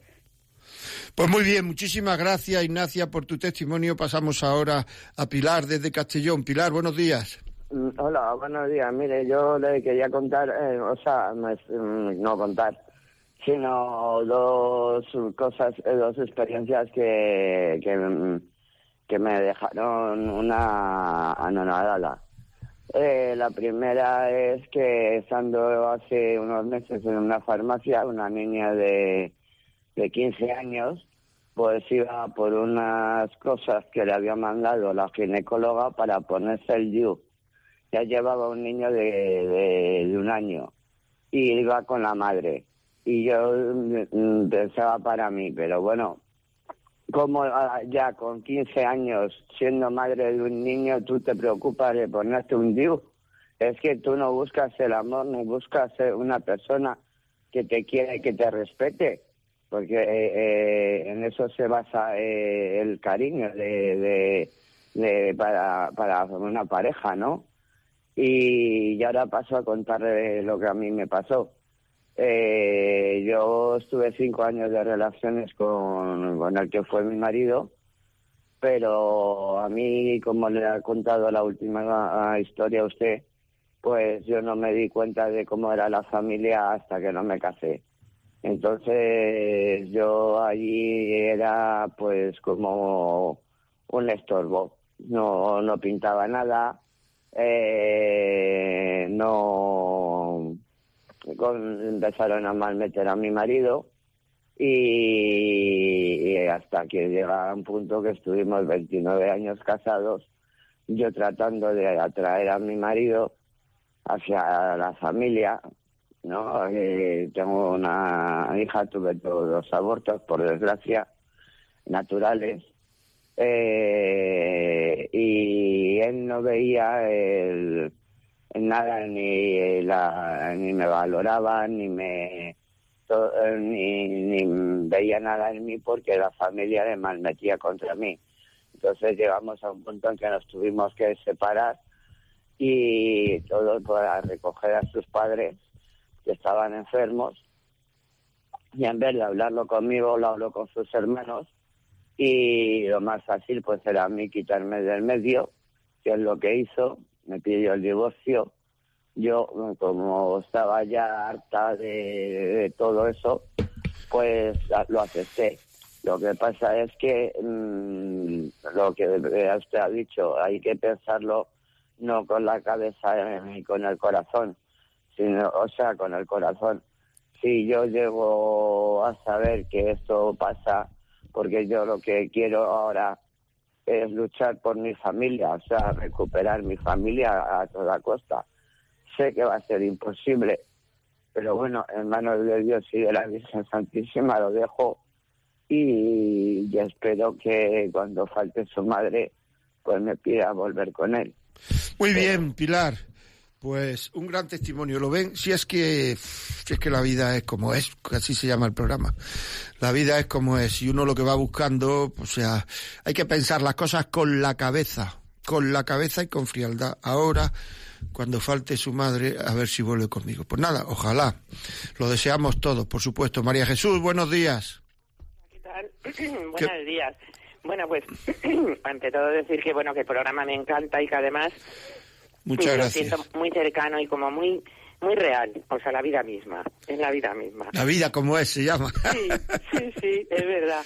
Pues muy bien, muchísimas gracias Ignacia por tu testimonio. Pasamos ahora a Pilar desde Castellón. Pilar, buenos días. Mm, Hola, buenos días. Mire, yo le quería contar, eh, o sea, no, es- mm, no contar, sino dos cosas, eh, dos experiencias que, que, que me dejaron una anonadada. Eh, la primera es que estando hace unos meses en una farmacia, una niña de, de 15 años, pues iba por unas cosas que le había mandado la ginecóloga para ponerse el DIU ya llevaba un niño de, de, de un año y iba con la madre. Y yo mm, pensaba para mí, pero bueno, como ah, ya con 15 años siendo madre de un niño tú te preocupas de ponerte un DIU? Es que tú no buscas el amor, no buscas una persona que te quiere, que te respete, porque eh, eh, en eso se basa eh, el cariño de, de, para, para una pareja, ¿no? Y, y ahora paso a contarle lo que a mí me pasó. Eh, yo estuve cinco años de relaciones con, con el que fue mi marido, pero a mí, como le ha contado la última historia a usted, pues yo no me di cuenta de cómo era la familia hasta que no me casé. Entonces yo allí era pues como un estorbo, no, no pintaba nada, eh, no empezaron a malmeter a mi marido y, hasta que llega un punto que estuvimos 29 años casados, yo tratando de atraer a mi marido hacia la familia, ¿no? Eh, tengo una hija, tuve todos los abortos, por desgracia, naturales, eh, y él no veía el, nada, ni, la, ni me valoraba, ni me eh, ni, veía nada en mí porque la familia le malmetía contra mí. Entonces llegamos a un punto en que nos tuvimos que separar y todo para recoger a sus padres que estaban enfermos y en vez de hablarlo conmigo lo habló con sus hermanos y lo más fácil pues era a mí quitarme del medio que es lo que hizo me pidió el divorcio yo como estaba ya harta de, todo eso pues lo acepté. Lo que pasa es que mm, lo que usted ha dicho hay que pensarlo no con la cabeza ni con el corazón sino o sea con el corazón. Si yo llego a saber que esto pasa porque yo lo que quiero ahora es luchar por mi familia, o sea, recuperar mi familia a toda costa. Sé que va a ser imposible, pero bueno, en manos de Dios y de la Virgen Santísima lo dejo y, y espero que cuando falte su madre, pues me pida volver con él. Muy bien, Pilar. Pues un gran testimonio. ¿Lo ven? Si es que, si es que la vida es como es, así se llama el programa. La vida es como es. Y uno lo que va buscando, o sea, hay que pensar las cosas con la cabeza. Con la cabeza y con frialdad. Ahora, cuando falte su madre, a ver si vuelve conmigo. Pues nada, ojalá. Lo deseamos todos, por supuesto. María Jesús, buenos días. ¿Qué tal? Buenos días. Bueno, pues ante todo decir que bueno que el programa me encanta y que además Muchas lo gracias. siento muy cercano y como muy muy real, o sea, la vida misma, es la vida misma. La vida como es, se llama. Sí, sí, sí, es verdad.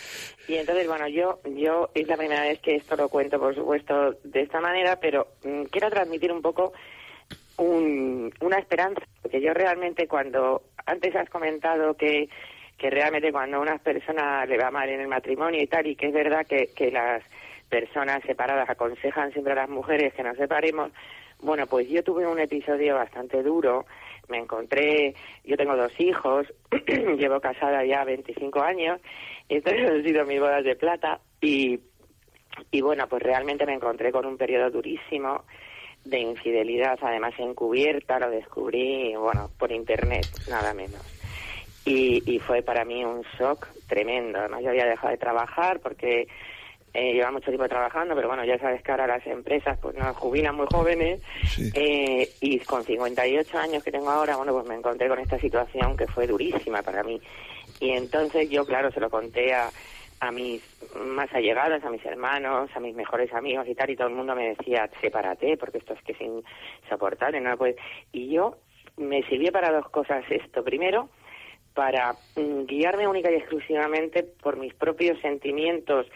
Y entonces, bueno, yo, yo es la primera vez que esto lo cuento, por supuesto, de esta manera, pero mm, quiero transmitir un poco un- una esperanza, porque yo realmente cuando, antes has comentado que, que realmente cuando a una persona le va mal en el matrimonio y tal, y que es verdad que, que las personas separadas aconsejan siempre a las mujeres que nos separemos, bueno, pues yo tuve un episodio bastante duro, me encontré, yo tengo dos hijos, llevo casada ya 25 años, entonces han sido mis bodas de plata y, y bueno, pues realmente me encontré con un periodo durísimo de infidelidad, además encubierta, lo descubrí, bueno, por internet, nada menos. Y, y fue para mí un shock tremendo. Además, yo había dejado de trabajar porque eh, llevaba mucho tiempo trabajando, pero bueno, ya sabes que ahora las empresas pues nos jubilan muy jóvenes. Sí. Eh, y con 58 años que tengo ahora, bueno, pues me encontré con esta situación que fue durísima para mí. Y entonces yo, claro, se lo conté a, a mis más allegados, a mis hermanos, a mis mejores amigos y tal, y todo el mundo me decía, sepárate, porque esto es que es insoportable, ¿no? Pues, y yo me sirvió para dos cosas esto. Primero, para mm, guiarme única y exclusivamente por mis propios sentimientos,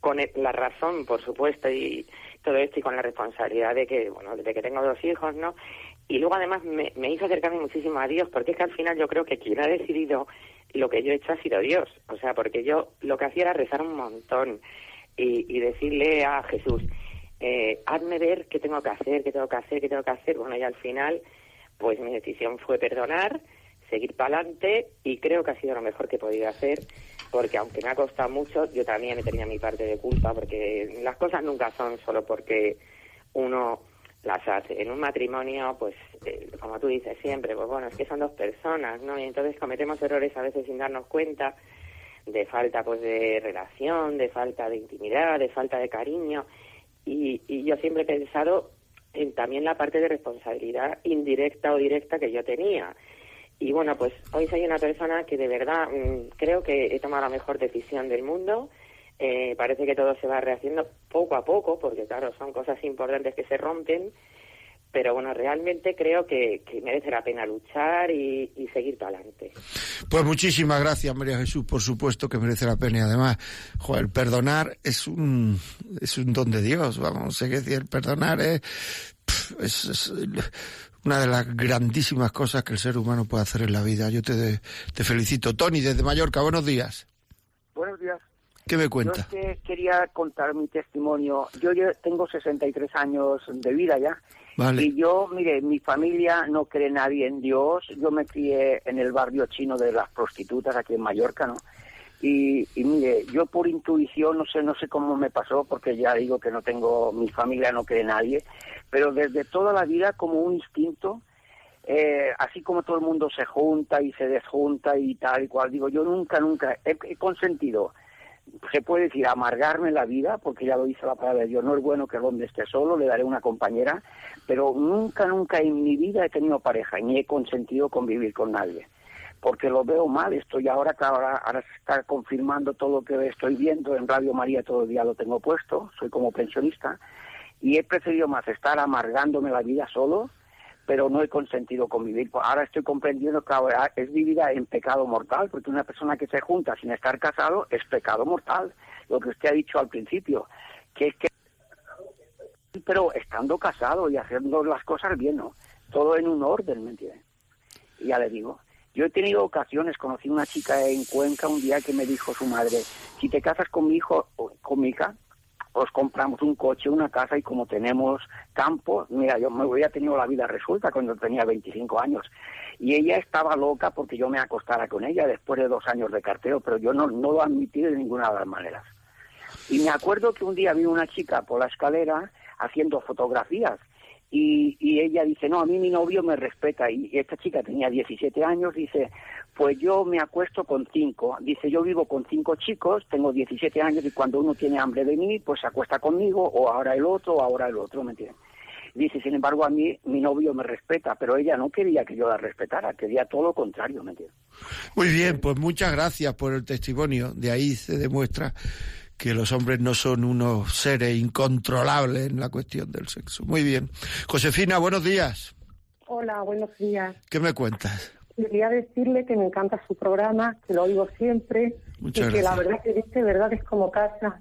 con e- la razón, por supuesto, y todo esto, y con la responsabilidad de que, bueno, de que tengo dos hijos, ¿no? Y luego además me, me hizo acercarme muchísimo a Dios, porque es que al final yo creo que quien ha decidido lo que yo he hecho ha sido Dios. O sea, porque yo lo que hacía era rezar un montón y, y decirle a Jesús, eh, hazme ver qué tengo que hacer, qué tengo que hacer, qué tengo que hacer. Bueno, y al final, pues mi decisión fue perdonar, seguir para adelante y creo que ha sido lo mejor que he podido hacer porque aunque me ha costado mucho, yo también he tenido mi parte de culpa porque las cosas nunca son solo porque uno las hace. En un matrimonio, pues, eh, como tú dices siempre, pues bueno, es que son dos personas, ¿no? Y entonces cometemos errores a veces sin darnos cuenta de falta, pues, de relación, de falta de intimidad, de falta de cariño. Y, y yo siempre he pensado en también la parte de responsabilidad indirecta o directa que yo tenía. Y bueno, pues hoy soy una persona que de verdad mm, creo que he tomado la mejor decisión del mundo. Eh, parece que todo se va rehaciendo poco a poco, porque claro, son cosas importantes que se rompen, pero bueno, realmente creo que, merece la pena luchar y, seguir para adelante. Pues muchísimas gracias, María Jesús. Por supuesto que merece la pena. Y además, joder, perdonar es un, es un don de Dios. Vamos, sé que decir, perdonar es, es una de las grandísimas cosas que el ser humano puede hacer en la vida. Yo te, te felicito. Tony, desde Mallorca, buenos días. Buenos días. ¿Qué me Yo cuenta? es que quería contar mi testimonio. Yo, ya tengo 63 años de vida ya. Vale. Y yo, mire, mi familia no cree nadie en Dios. Yo me crié en el barrio chino de las prostitutas aquí en Mallorca, ¿no? Y, y mire, yo por intuición, no sé, no sé cómo me pasó, porque ya digo que no tengo, mi familia no cree nadie, pero desde toda la vida como un instinto, eh, así como todo el mundo se junta y se desjunta y tal y cual, digo, yo nunca, nunca he, consentido se puede decir, amargarme la vida, porque ya lo dice la palabra de Dios, no es bueno que el hombre esté solo, le daré una compañera, pero nunca, nunca en mi vida he tenido pareja, ni he consentido convivir con nadie, porque lo veo mal, estoy ahora ahora, ahora se está confirmando todo lo que estoy viendo, en Radio María todo el día lo tengo puesto, soy como pensionista, y he preferido más estar amargándome la vida solo, pero no he consentido convivir. Ahora estoy comprendiendo que ahora es vivida en pecado mortal, porque una persona que se junta sin estar casado es pecado mortal. Lo que usted ha dicho al principio, que es que pero estando casado y haciendo las cosas bien, ¿no? Todo en un orden, ¿me entiende? Y ya le digo, yo he tenido ocasiones, conocí una chica en Cuenca un día que me dijo su madre, si te casas con mi hijo con mi hija, os compramos un coche, una casa y como tenemos campo, mira, yo me había tenido la vida resuelta cuando tenía 25 años. Y ella estaba loca porque yo me acostara con ella después de dos años de carteo, pero yo no, no lo admití de ninguna de las maneras. Y me acuerdo que un día vi una chica por la escalera haciendo fotografías y, y ella dice, no, a mí mi novio me respeta. Y esta chica tenía 17 años, dice, pues yo me acuesto con cinco. Dice, yo vivo con cinco chicos, tengo 17 años y cuando uno tiene hambre de mí, pues se acuesta conmigo, o ahora el otro, o ahora el otro, ¿me entiendes? Dice, sin embargo, a mí mi novio me respeta, pero ella no quería que yo la respetara, quería todo lo contrario, ¿me entiendes? Muy bien, pues muchas gracias por el testimonio. De ahí se demuestra que los hombres no son unos seres incontrolables en la cuestión del sexo. Muy bien. Josefina, buenos días. Hola, buenos días. ¿Qué me cuentas? Quería decirle que me encanta su programa, que lo oigo siempre Muchas y que la verdad que dice verdad es como casa.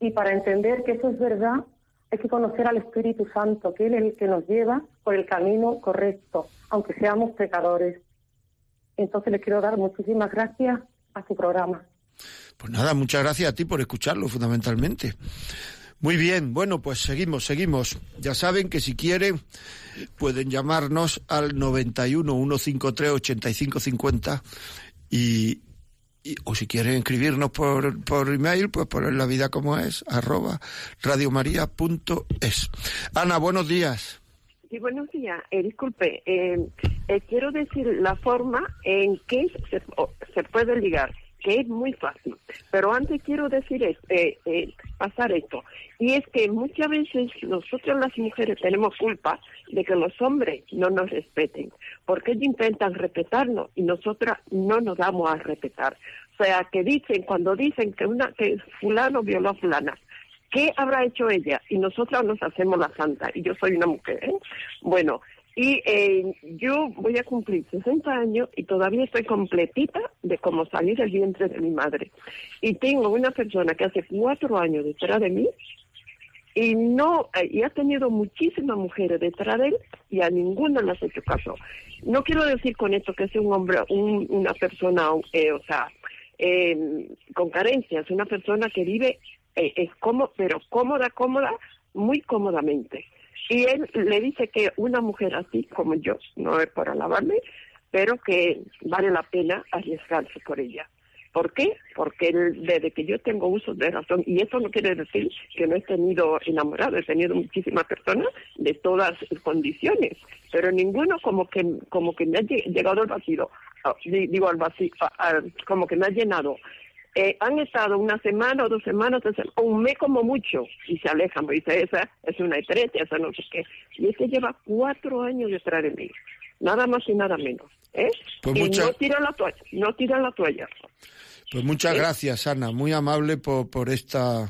Y para entender que eso es verdad, hay que conocer al Espíritu Santo, que Él es el que nos lleva por el camino correcto, aunque seamos pecadores. Entonces le quiero dar muchísimas gracias a su programa. Pues nada, muchas gracias a ti por escucharlo, fundamentalmente. Muy bien, bueno, pues seguimos, seguimos. Ya saben que si quieren pueden llamarnos al 91 153 8550 y, y o si quieren escribirnos por, por email, pues poner la vida como es, arroba radiomaria.es. Ana, buenos días. Sí, buenos días. Eh, disculpe, eh, eh, quiero decir la forma en que se, se puede ligar, que es muy fácil. Pero antes quiero decir, es- eh, eh, pasar esto. Y es que muchas veces nosotros las mujeres tenemos culpa de que los hombres no nos respeten, porque ellos intentan respetarnos y nosotras no nos damos a respetar. O sea, que dicen, cuando dicen que una que fulano violó a fulana, ¿Qué habrá hecho ella? Y nosotras nos hacemos la santa. Y yo soy una mujer. ¿eh? Bueno, y eh, yo voy a cumplir 60 años y todavía estoy completita de cómo salir del vientre de mi madre. Y tengo una persona que hace cuatro años detrás de mí y no eh, y ha tenido muchísimas mujeres detrás de él y a ninguna le has hecho caso. No quiero decir con esto que sea un hombre, un- una persona, eh, o sea, eh, con carencias, una persona que vive eh, es como, pero cómoda, cómoda, muy cómodamente. Y él le dice que una mujer así como yo, no es para alabarme, pero que vale la pena arriesgarse por ella. ¿Por qué? Porque desde que yo tengo uso de razón, y eso no quiere decir que no he tenido enamorado, he tenido muchísimas personas de todas condiciones, pero ninguno como que como que me ha lle- llegado al vacío, ah, di- digo al vacío, como que me ha llenado. Eh, han estado una semana o dos semanas, o un mes como mucho, y se alejan, me dice, esa es una estrecha, esa no sé qué. Y este lleva cuatro años detrás de mí, nada más y nada menos. ¿eh? Pues y mucha- no tira la toalla, no tira la toalla. Pues muchas gracias, Ana, muy amable por, por esta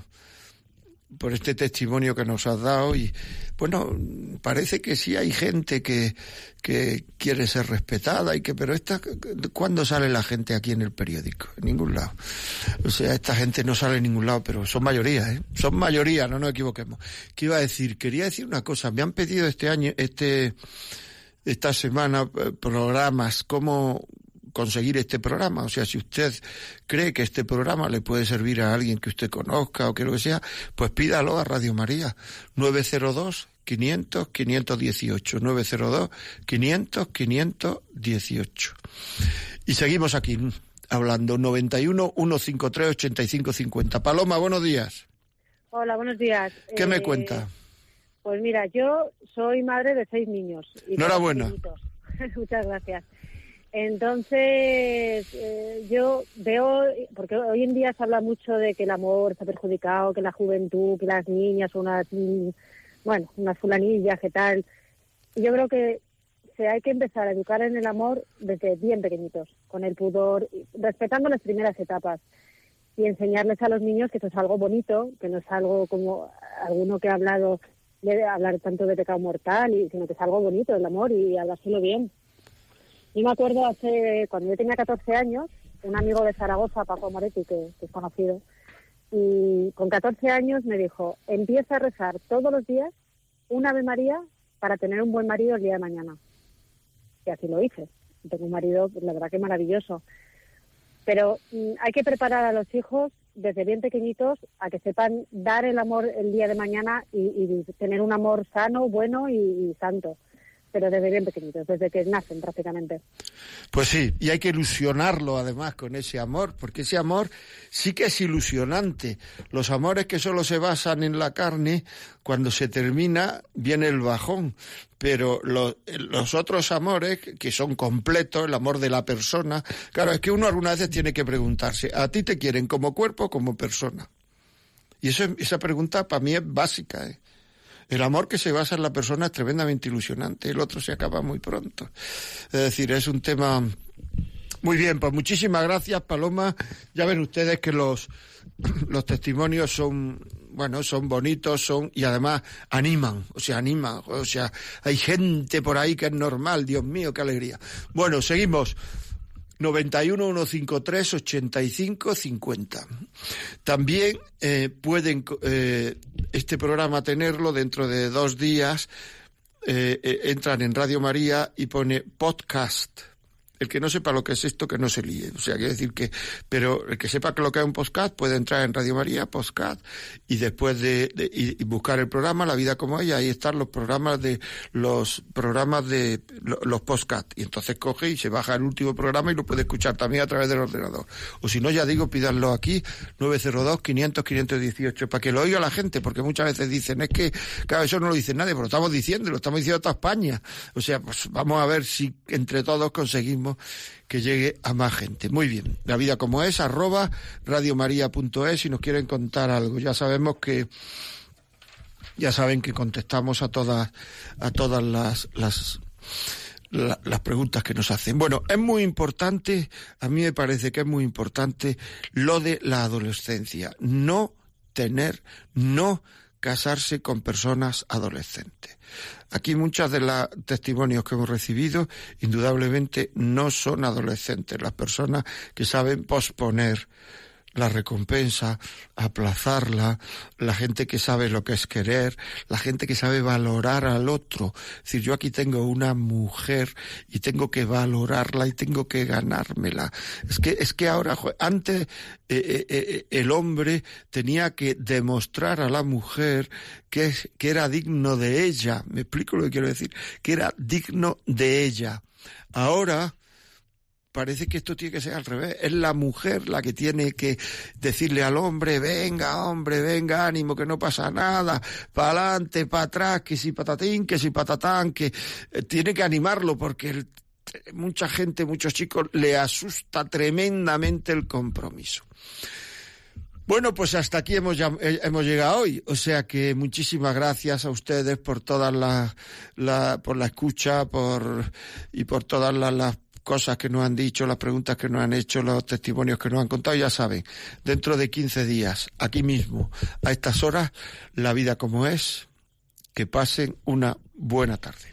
por este testimonio que nos has dado y bueno parece que sí hay gente que, que quiere ser respetada y que pero esta ¿cuándo sale la gente aquí en el periódico? en ningún lado o sea esta gente no sale en ningún lado pero son mayoría ¿eh? son mayoría no nos equivoquemos ¿qué iba a decir? quería decir una cosa me han pedido este año este esta semana eh, programas cómo conseguir este programa. O sea, si usted cree que este programa le puede servir a alguien que usted conozca o que lo que sea, pues pídalo a Radio María. 902 500 518 902 500 518 y seguimos aquí hablando 91 153 85 50 Paloma buenos días Hola, buenos días. ¿qué me Eh, cuenta? Pues mira, yo soy madre de seis niños. y Enhorabuena. Muchas gracias. Entonces, eh, yo veo, porque hoy en día se habla mucho de que el amor está perjudicado, que la juventud, que las niñas son unas, bueno, unas fulanillas, que tal. Yo creo que se hay que empezar a educar en el amor desde bien pequeñitos, con el pudor, respetando las primeras etapas y enseñarles a los niños que eso es algo bonito, que no es algo como alguno que ha hablado de hablar tanto de pecado mortal, y, sino que es algo bonito el amor y hablárselo bien. Yo me acuerdo hace, cuando yo tenía 14 años, un amigo de Zaragoza, Paco Moretti, que, que es conocido, y con 14 años me dijo, empieza a rezar todos los días una Ave María para tener un buen marido el día de mañana. Y así lo hice. Tengo un marido, la verdad que maravilloso. Pero mm, hay que preparar a los hijos desde bien pequeñitos a que sepan dar el amor el día de mañana y, tener un amor sano, bueno y santo. Pero desde bien pequeñitos, desde que nacen prácticamente. Pues sí, y hay que ilusionarlo además con ese amor, porque ese amor sí que es ilusionante. Los amores que solo se basan en la carne, cuando se termina viene el bajón, pero lo- los otros amores que son completos, el amor de la persona, claro, es que uno algunas veces tiene que preguntarse, ¿a ti te quieren como cuerpo o como persona? Y eso, es- esa pregunta para mí es básica. ¿eh? El amor que se basa en la persona es tremendamente ilusionante, el otro se acaba muy pronto. Es decir, es un tema muy bien, pues muchísimas gracias, Paloma. Ya ven ustedes que los, los testimonios son, bueno, son bonitos, son, y además animan, o sea, animan, o sea, hay gente por ahí que es normal, Dios mío, qué alegría. Bueno, seguimos. 91 153 85 50. También eh, pueden eh, este programa tenerlo dentro de dos días. eh, entran en Radio María y pone podcast. El que no sepa lo que es esto, que no se líe. O sea, quiere decir que, pero el que sepa que lo que es un podcast puede entrar en Radio María, podcast, y después de, y, buscar el programa La Vida como ella, ahí están los programas de, los programas de lo- los podcast. Y entonces coge y se baja el último programa y lo puede escuchar también a través del ordenador. O si no, ya digo, pídanlo aquí, 902-500-518, para que lo oiga la gente, porque muchas veces dicen, es que, claro, eso no lo dice nadie, pero lo estamos diciendo, lo estamos diciendo a toda España. O sea, pues vamos a ver si entre todos conseguimos que llegue a más gente. Muy bien, la vida como es, arroba radiomaria.es si nos quieren contar algo. Ya sabemos que ya saben que contestamos a todas a todas las, las la- las preguntas que nos hacen. Bueno, es muy importante, a mí me parece que es muy importante lo de la adolescencia. No tener, no casarse con personas adolescentes. Aquí muchos de los testimonios que hemos recibido indudablemente no son adolescentes, las personas que saben posponer la recompensa, aplazarla, la gente que sabe lo que es querer, la gente que sabe valorar al otro. Es decir, yo aquí tengo una mujer y tengo que valorarla y tengo que ganármela. Es que, es que ahora, antes eh, eh, eh, el hombre tenía que demostrar a la mujer que, que era digno de ella. Me explico lo que quiero decir. Que era digno de ella. Ahora, parece que esto tiene que ser al revés. Es la mujer la que tiene que decirle al hombre, venga, hombre, venga, ánimo, que no pasa nada, para adelante, para atrás, que si patatín, que si patatán, que eh, tiene que animarlo porque el- mucha gente, muchos chicos, le asusta tremendamente el compromiso. Bueno, pues hasta aquí hemos, eh, hemos llegado hoy. O sea que muchísimas gracias a ustedes por todas las, la, por la escucha, por, y por todas las, las cosas que nos han dicho, las preguntas que nos han hecho, los testimonios que nos han contado. Ya saben, dentro de 15 días, aquí mismo, a estas horas, la vida como es, que pasen una buena tarde.